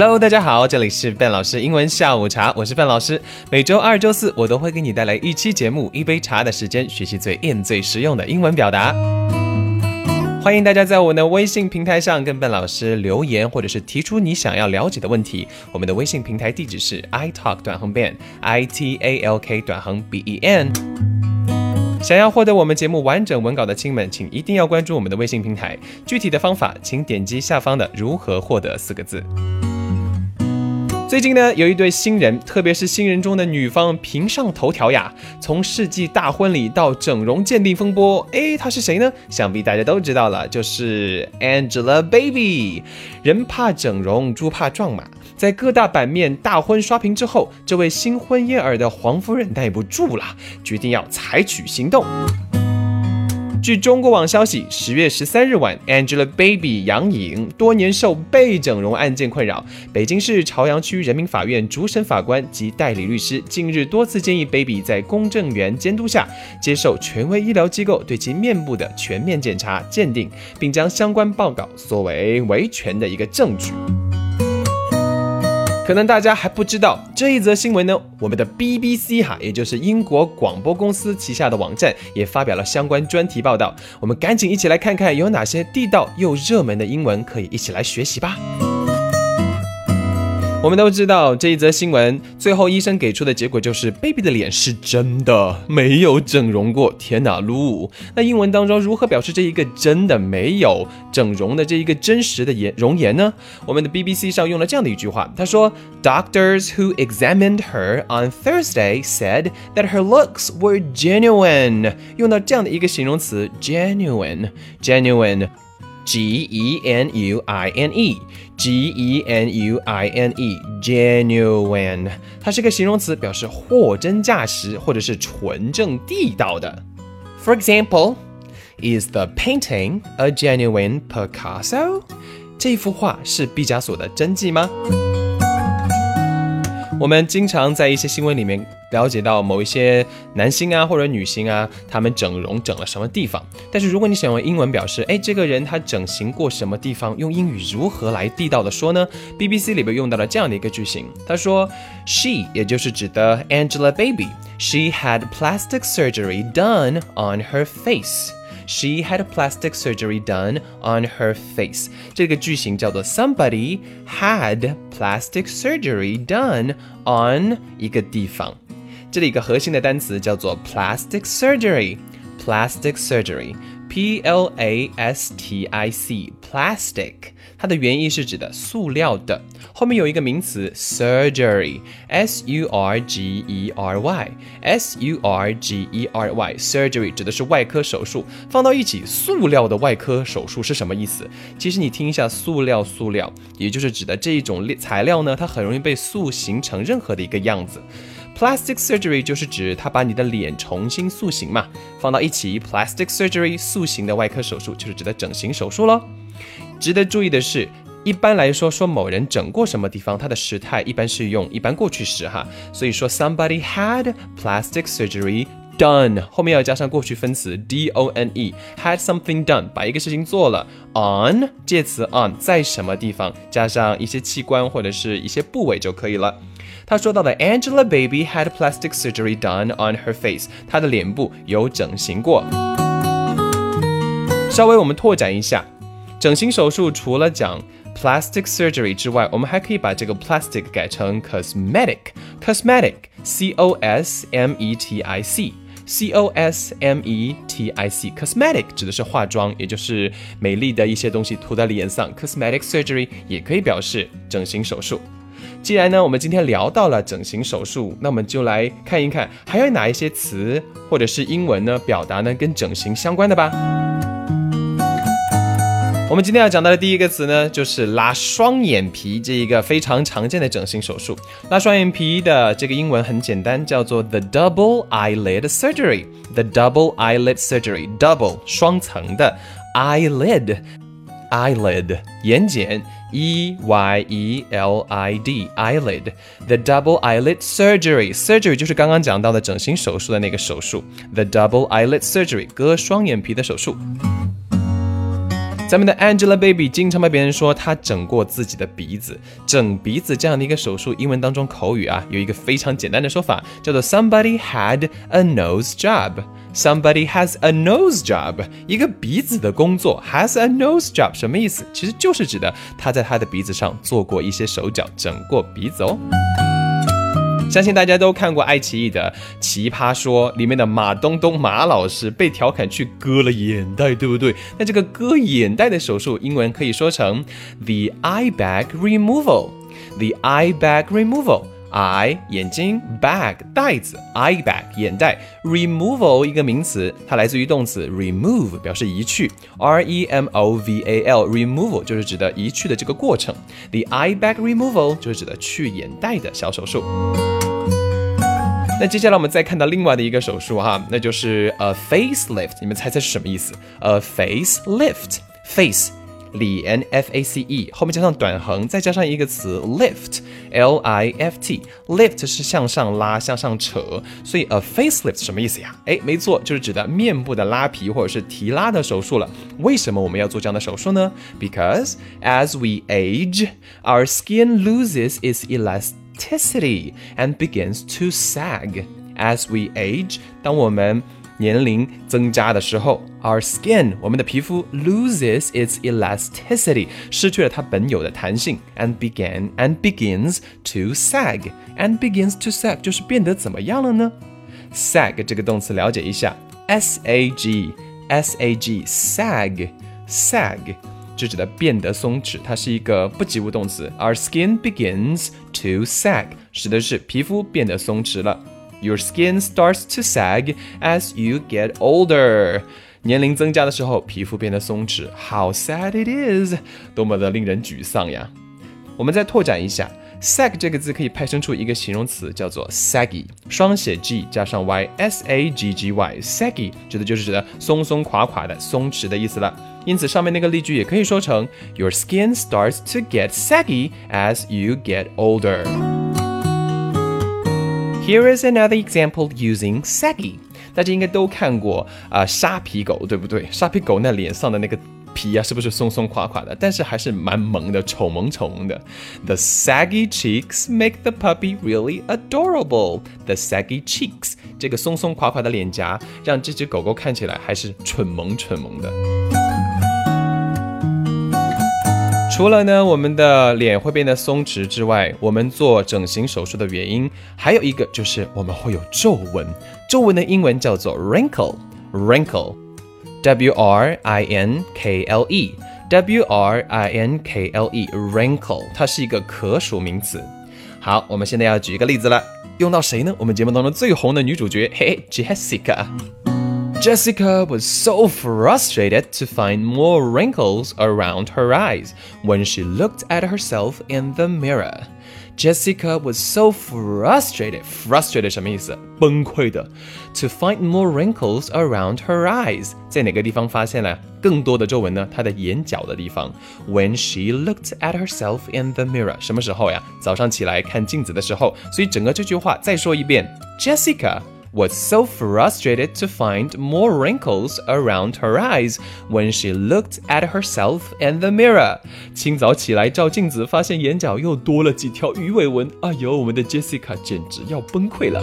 Hello，大家好，这里是笨老师英文下午茶，我是笨老师。每周二、周四我都会给你带来一期节目，一杯茶的时间，学习最硬、最实用的英文表达。欢迎大家在我的微信平台上跟笨老师留言，或者是提出你想要了解的问题。我们的微信平台地址是 i talk 短横 ben，i t a l k 短横 b e n。想要获得我们节目完整文稿的亲们，请一定要关注我们的微信平台。具体的方法，请点击下方的“如何获得”四个字。最近呢，有一对新人，特别是新人中的女方频上头条呀。从世纪大婚礼到整容鉴定风波，哎，她是谁呢？想必大家都知道了，就是 Angelababy。人怕整容，猪怕撞马。在各大版面大婚刷屏之后，这位新婚燕尔的黄夫人耐不住了，决定要采取行动。据中国网消息，十月十三日晚，Angelababy 杨颖多年受被整容案件困扰，北京市朝阳区人民法院主审法官及代理律师近日多次建议 Baby 在公证员监督下，接受权威医疗机构对其面部的全面检查鉴定，并将相关报告作为维权的一个证据。可能大家还不知道这一则新闻呢，我们的 BBC 哈，也就是英国广播公司旗下的网站也发表了相关专题报道。我们赶紧一起来看看有哪些地道又热门的英文可以一起来学习吧。我们都知道这一则新闻，最后医生给出的结果就是 baby 的脸是真的没有整容过。天哪，噜！那英文当中如何表示这一个真的没有整容的这一个真实的颜容颜呢？我们的 BBC 上用了这样的一句话，他说：“Doctors who examined her on Thursday said that her looks were genuine。”用到这样的一个形容词，genuine，genuine。G E N U I N E，G E N U I N E，genuine，它是个形容词，表示货真价实或者是纯正地道的。For example, is the painting a genuine Picasso？这幅画是毕加索的真迹吗？ 我们经常在一些新闻里面了解到某一些男星啊或者女星啊，他们整容整了什么地方。但是如果你想用英文表示，哎，这个人他整形过什么地方，用英语如何来地道的说呢？BBC 里边用到了这样的一个句型，他说，She 也就是指的 Angelababy，she had plastic surgery done on her face。She had plastic surgery done on her face。这个句型叫做 Somebody had plastic surgery done on 一个地方。这里一个核心的单词叫做 plastic surgery。Plastic surgery，P L A S T I C，plastic。 它的原意是指的塑料的，后面有一个名词 surgery，s u r g e r y，s u r g e r y，surgery 指的是外科手术。放到一起，塑料的外科手术是什么意思？其实你听一下，塑料，塑料，也就是指的这一种材料呢，它很容易被塑形成任何的一个样子。Plastic surgery 就是指它把你的脸重新塑形嘛。放到一起，plastic surgery 塑形的外科手术就是指的整形手术喽。值得注意的是，一般来说说某人整过什么地方，它的时态一般是用一般过去时哈。所以说 somebody had plastic surgery done，后面要加上过去分词 d o n e，had something done，把一个事情做了。on 介词 on 在什么地方，加上一些器官或者是一些部位就可以了。他说到的 Angelababy had plastic surgery done on her face，她的脸部有整形过。稍微我们拓展一下。整形手术除了讲 plastic surgery 之外，我们还可以把这个 plastic 改成 cosmetic，cosmetic，c o s m e t i c，c o s m e t i c，cosmetic 指的是化妆，也就是美丽的一些东西涂在脸上。cosmetic surgery 也可以表示整形手术。既然呢，我们今天聊到了整形手术，那我们就来看一看还有哪一些词或者是英文呢，表达呢跟整形相关的吧。我们今天要讲到的第一个词呢，就是拉双眼皮这一个非常常见的整形手术。拉双眼皮的这个英文很简单，叫做 the double eyelid surgery。the double eyelid surgery，double 双层的 eyelid，eyelid 眼睑 e y e l i d eyelid。the double eyelid surgery，surgery 就是刚刚讲到的整形手术的那个手术。the double eyelid surgery 割双眼皮的手术。咱们的 Angelababy 经常被别人说她整过自己的鼻子，整鼻子这样的一个手术，英文当中口语啊有一个非常简单的说法，叫做 Somebody had a nose job。Somebody has a nose job，一个鼻子的工作，has a nose job 什么意思？其实就是指的他在他的鼻子上做过一些手脚，整过鼻子哦。相信大家都看过爱奇艺的《奇葩说》里面的马东东马老师被调侃去割了眼袋，对不对？那这个割眼袋的手术，英文可以说成 the eye bag removal。the eye bag removal。eye 眼睛，bag 袋子，eye bag 眼袋，removal 一个名词，它来自于动词 remove，表示移去，r e m o v a l removal 就是指的移去的这个过程，the eye bag removal 就是指的去眼袋的小手术。那接下来我们再看到另外的一个手术哈，那就是 a facelift。你们猜猜是什么意思？a facelift，face 脸 f a c e 后面加上短横，再加上一个词 lift l i f t，lift 是向上拉、向上扯，所以 a facelift 什么意思呀？哎，没错，就是指的面部的拉皮或者是提拉的手术了。为什么我们要做这样的手术呢？Because as we age, our skin loses its elasticity. elasticity and begins to sag. As we age，当我们年龄增加的时候，our skin 我们的皮肤 loses its elasticity 失去了它本有的弹性，and began and begins to sag and begins to sag 就是变得怎么样了呢？sag 这个动词了解一下，s a g s a g sag sag 就指的变得松弛，它是一个不及物动词。Our skin begins to sag，指的是皮肤变得松弛了。Your skin starts to sag as you get older。年龄增加的时候，皮肤变得松弛。How sad it is！多么的令人沮丧呀！我们再拓展一下。sag 这个字可以派生出一个形容词，叫做 saggy，双写 g 加上 y，s a g g y，saggy 指的就是指的松松垮垮的、松弛的意思了。因此，上面那个例句也可以说成 Your skin starts to get saggy as you get older. Here is another example using saggy. 大家应该都看过啊，沙皮狗，对不对？沙皮狗那脸上的那个。皮啊，是不是松松垮垮的？但是还是蛮萌的，丑萌丑萌的。The saggy cheeks make the puppy really adorable. The saggy cheeks，这个松松垮垮的脸颊，让这只狗狗看起来还是蠢萌蠢萌的。 除了呢，我们的脸会变得松弛之外，我们做整形手术的原因还有一个就是我们会有皱纹。皱纹的英文叫做 wrinkle，wrinkle。W R I N K L E，W R I N K L E，wrinkle，它是一个可数名词。好，我们现在要举一个例子了，用到谁呢？我们节目当中最红的女主角，嘿，Jessica。Jessica was so frustrated to find more wrinkles around her eyes when she looked at herself in the mirror. Jessica was so frustrated. Frustrated 什么意思？崩溃的。To find more wrinkles around her eyes，在哪个地方发现了更多的皱纹呢？她的眼角的地方。When she looked at herself in the mirror，什么时候呀？早上起来看镜子的时候。所以整个这句话再说一遍，Jessica。 was so frustrated to find more wrinkles around her eyes when she looked at herself in the mirror。清早起来照镜子，发现眼角又多了几条鱼尾纹。哎呦，我们的 Jessica 简直要崩溃了。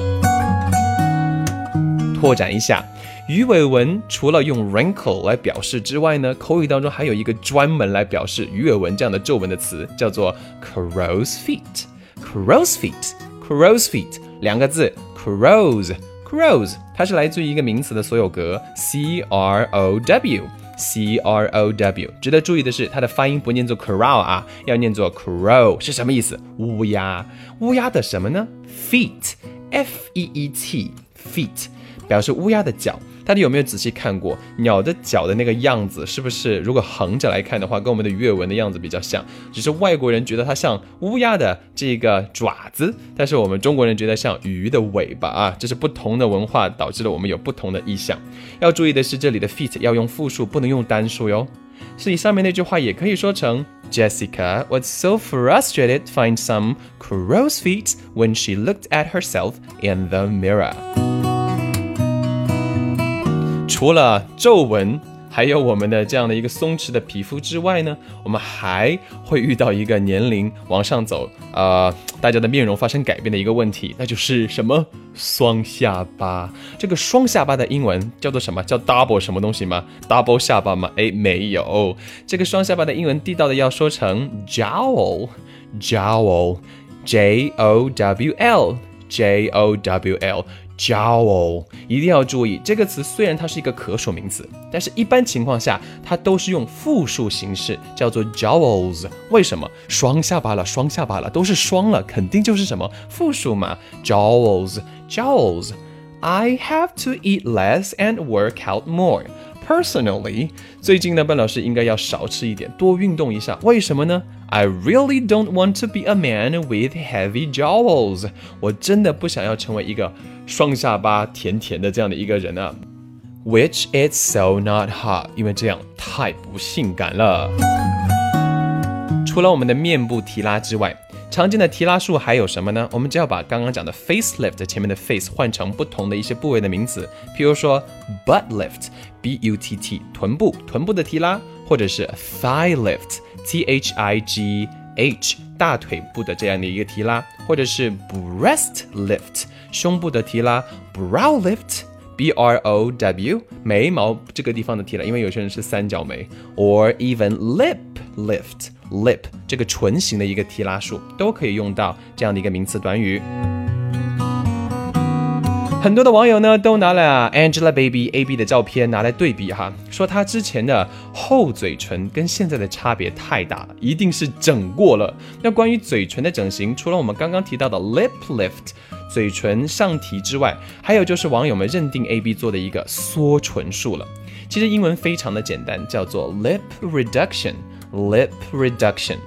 拓展一下，鱼尾纹除了用 wrinkle 来表示之外呢，口语当中还有一个专门来表示鱼尾纹这样的皱纹的词，叫做 crow's feet。crow's feet，crow's feet 两个字，crows。 Crows，它是来自于一个名词的所有格，C R O W，C R O W。值得注意的是，它的发音不念作 crow 啊，要念作 crow，是什么意思？乌鸦，乌鸦的什么呢？Feet，F E E T，feet，表示乌鸦的脚。大家有没有仔细看过鸟的脚的那个样子？是不是如果横着来看的话，跟我们的鱼尾纹的样子比较像？只是外国人觉得它像乌鸦的这个爪子，但是我们中国人觉得像鱼的尾巴啊。这是不同的文化导致了我们有不同的意象。要注意的是，这里的 feet 要用复数，不能用单数哟。所以上面那句话也可以说成：Jessica was so frustrated find some crow's feet when she looked at herself in the mirror. 除了皱纹。还有我们的这样的一个松弛的皮肤之外呢，我们还会遇到一个年龄往上走，呃，大家的面容发生改变的一个问题，那就是什么双下巴。这个双下巴的英文叫做什么？叫 double 什么东西吗？double 下巴吗？哎，没有。这个双下巴的英文地道的要说成 jowl，jowl，j o w l，j o w l。Jowl 一定要注意，这个词虽然它是一个可数名词，但是一般情况下它都是用复数形式，叫做 jowls。为什么？双下巴了，双下巴了，都是双了，肯定就是什么复数嘛？jowls，jowls。I have to eat less and work out more. Personally，最近呢，笨老师应该要少吃一点，多运动一下。为什么呢？I really don't want to be a man with heavy jowls。我真的不想要成为一个双下巴甜甜的这样的一个人啊。Which is so not hot，因为这样太不性感了。除了我们的面部提拉之外，常见的提拉术还有什么呢？我们只要把刚刚讲的 facelift 前面的 face 换成不同的一些部位的名词，譬如说 butt lift，b u t t，臀部，臀部的提拉，或者是 thigh lift，t h i g h，大腿部的这样的一个提拉，或者是 breast lift，胸部的提拉，brow lift，b r o w，眉毛这个地方的提拉，因为有些人是三角眉，or even lip lift。Lip 这个唇形的一个提拉术都可以用到这样的一个名词短语。很多的网友呢都拿了 Angelababy A B 的照片拿来对比哈，说她之前的厚嘴唇跟现在的差别太大了，一定是整过了。那关于嘴唇的整形，除了我们刚刚提到的 lip lift 嘴唇上提之外，还有就是网友们认定 A B 做的一个缩唇术了。其实英文非常的简单，叫做 lip reduction。Lip reduction，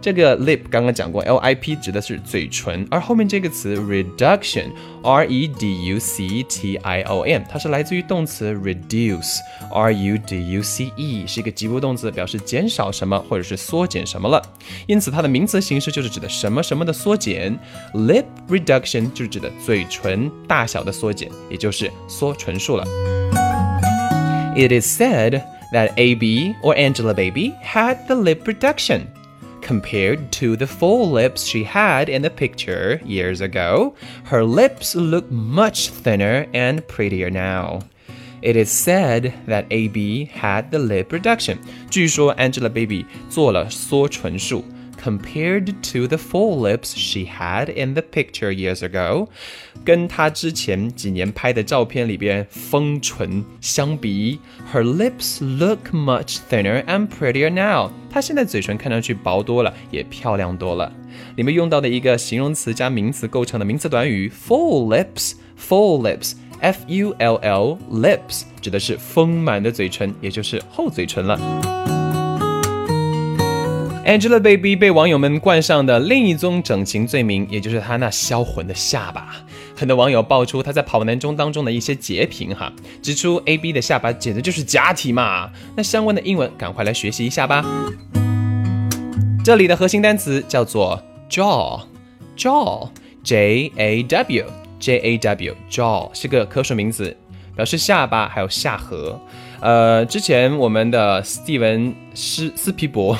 这个 lip 刚刚讲过，L I P 指的是嘴唇，而后面这个词 reduction，R E D U C T I O N，它是来自于动词 reduce，R U D U C E，是一个及物动词，表示减少什么或者是缩减什么了。因此它的名词形式就是指的什么什么的缩减。Lip reduction 就是指的嘴唇大小的缩减，也就是缩唇术了。It is said. that AB or Angelababy had the lip reduction. Compared to the full lips she had in the picture years ago, her lips look much thinner and prettier now. It is said that AB had the lip reduction. 据说 Angelababy 做了缩唇术。 compared to the full lips she had in the picture years ago，跟她之前几年拍的照片里边丰唇相比，her lips look much thinner and prettier now。她现在嘴唇看上去薄多了，也漂亮多了。里面用到的一个形容词加名词构成的名词短语 full lips，full lips，f u l l lips 指的是丰满的嘴唇，也就是厚嘴唇了。 Angelababy 被网友们冠上的另一宗整形罪名，也就是她那销魂的下巴。很多网友爆出她在跑男中当中的一些截屏，哈，指出 AB 的下巴简直就是假体嘛。那相关的英文，赶快来学习一下吧。这里的核心单词叫做 jaw，jaw，J A W，J A W，jaw 是个可数名词，表示下巴还有下颌。呃，之前我们的斯蒂文斯斯皮伯。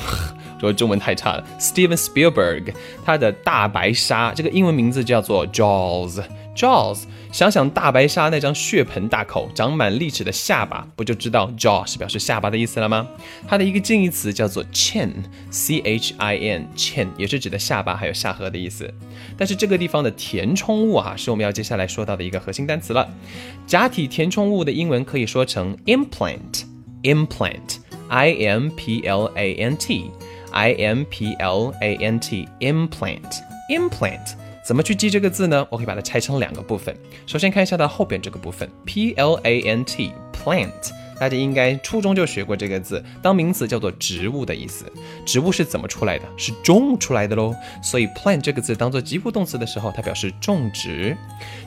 说中文太差了。Steven Spielberg，他的大白鲨这个英文名字叫做 Jaws。Jaws，想想大白鲨那张血盆大口、长满利齿的下巴，不就知道 jaw 是表示下巴的意思了吗？它的一个近义词叫做 chin，C H I N，chin 也是指的下巴还有下颌的意思。但是这个地方的填充物啊，是我们要接下来说到的一个核心单词了。假体填充物的英文可以说成 implant，implant，I M P L A N T。I M P L A N T implant implant 怎么去记这个字呢？我可以把它拆成两个部分。首先看一下它后边这个部分，P L A N T plant，大家应该初中就学过这个字，当名词叫做植物的意思。植物是怎么出来的？是种出来的喽。所以 plant 这个字当做及物动词的时候，它表示种植。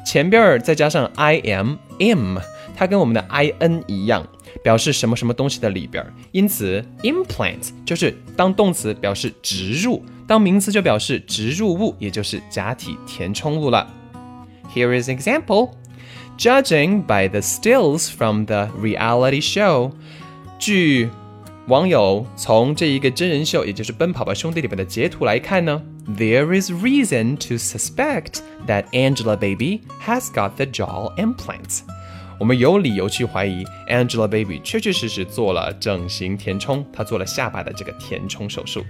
前边再加上 I M M，它跟我们的 I N 一样。表示什么什么东西的里边，因此 implant 就是当动词表示植入，当名词就表示植入物，也就是假体填充物了。Here is example. Judging by the stills from the reality show. 据网友从这一个真人秀，也就是《奔跑吧兄弟》里面的截图来看呢，There is reason to suspect that Angelababy has got the jaw implants。 我们有理由去怀疑 Angelababy 确确实实做了整形填充，她做了下巴的这个填充手术。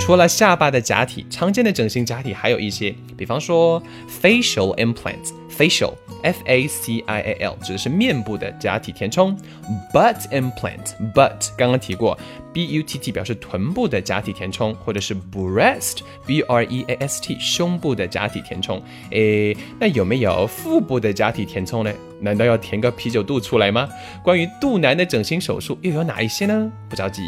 除了下巴的假体，常见的整形假体还有一些，比方说 facial implants，facial f a c i a l 指的是面部的假体填充；butt implant，butt 刚刚提过，b u t t 表示臀部的假体填充，或者是 breast，b r e a s t 胸部的假体填充。诶，那有没有腹部的假体填充呢？难道要填个啤酒肚出来吗？关于肚腩的整形手术又有哪一些呢？不着急。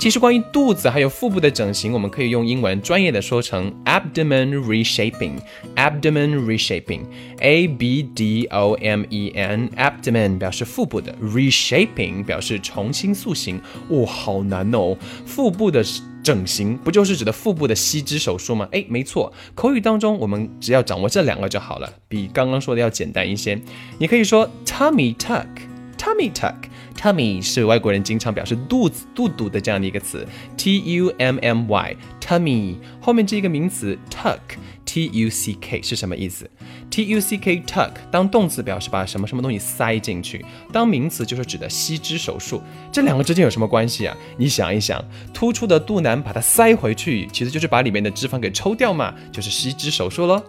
其实关于肚子还有腹部的整形，我们可以用英文专业的说成 abdomen reshaping，abdomen reshaping，a b d o m e n，abdomen 表示腹部的，reshaping 表示重新塑形。哦，好难哦！腹部的整形不就是指的腹部的吸脂手术吗？哎，没错，口语当中我们只要掌握这两个就好了，比刚刚说的要简单一些。你可以说 tummy tuck，tummy tuck。Tummy 是外国人经常表示肚子、肚肚的这样的一个词，T U M M Y，Tummy 后面这一个名词 tuck，T U C K 是什么意思？T U C K tuck 当动词表示把什么什么东西塞进去，当名词就是指的吸脂手术。这两个之间有什么关系啊？你想一想，突出的肚腩把它塞回去，其实就是把里面的脂肪给抽掉嘛，就是吸脂手术喽。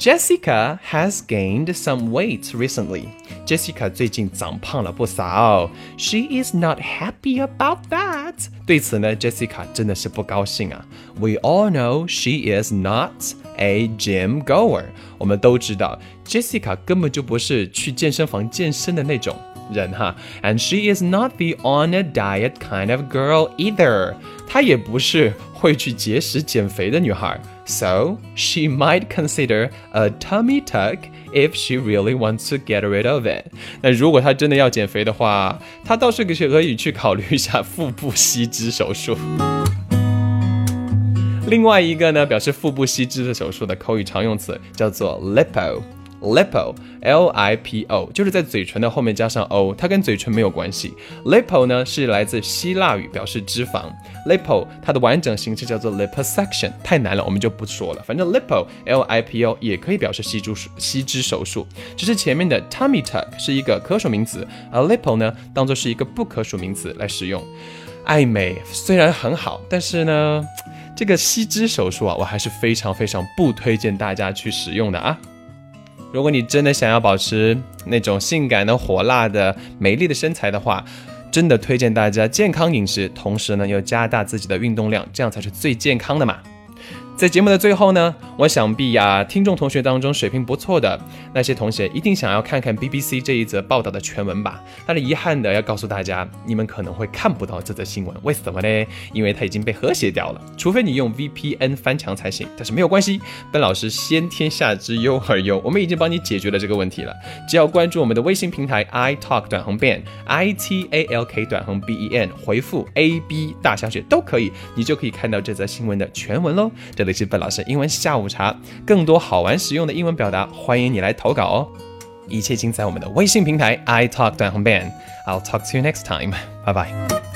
Jessica has gained some weight recently. Jessica 最近长胖了不少。She is not happy about that. 对此呢，Jessica 真的是不高兴啊。We all know she is not a gym goer. 我们都知道，Jessica 根本就不是去健身房健身的那种人哈。And she is not the on a diet kind of girl either. 她也不是会去节食减肥的女孩。So she might consider a tummy tuck if she really wants to get rid of it。那如果她真的要减肥的话，她倒是可以去考虑一下腹部吸脂手术。另外一个呢，表示腹部吸脂的手术的口语常用词叫做 lipo。Lipo，l i p o，就是在嘴唇的后面加上 o，它跟嘴唇没有关系。lipo 呢是来自希腊语，表示脂肪。lipo 它的完整形式叫做 liposuction，太难了，我们就不说了。反正 lipo，l i p o 也可以表示吸脂吸脂手术，只是前面的 tummy tuck 是一个可数名词，而 lipo 呢当做是一个不可数名词来使用。爱美虽然很好，但是呢，这个吸脂手术啊，我还是非常非常不推荐大家去使用的啊。如果你真的想要保持那种性感的、火辣的、美丽的身材的话，真的推荐大家健康饮食，同时呢又加大自己的运动量，这样才是最健康的嘛。在节目的最后呢，我想必呀，听众同学当中水平不错的那些同学一定想要看看 BBC 这一则报道的全文吧。但是遗憾的要告诉大家，你们可能会看不到这则新闻，为什么呢？因为它已经被和谐掉了，除非你用 VPN 翻墙才行。但是没有关系，本老师先天下之忧而忧，我们已经帮你解决了这个问题了。只要关注我们的微信平台 i talk 短横 ban i t a l k 短横 b e n，回复 a b 大小写都可以，你就可以看到这则新闻的全文喽。这里。是本老师英文下午茶，更多好玩实用的英文表达，欢迎你来投稿哦！一切尽在我们的微信平台 i talk 短红 ban。I'll talk to you next time. Bye bye.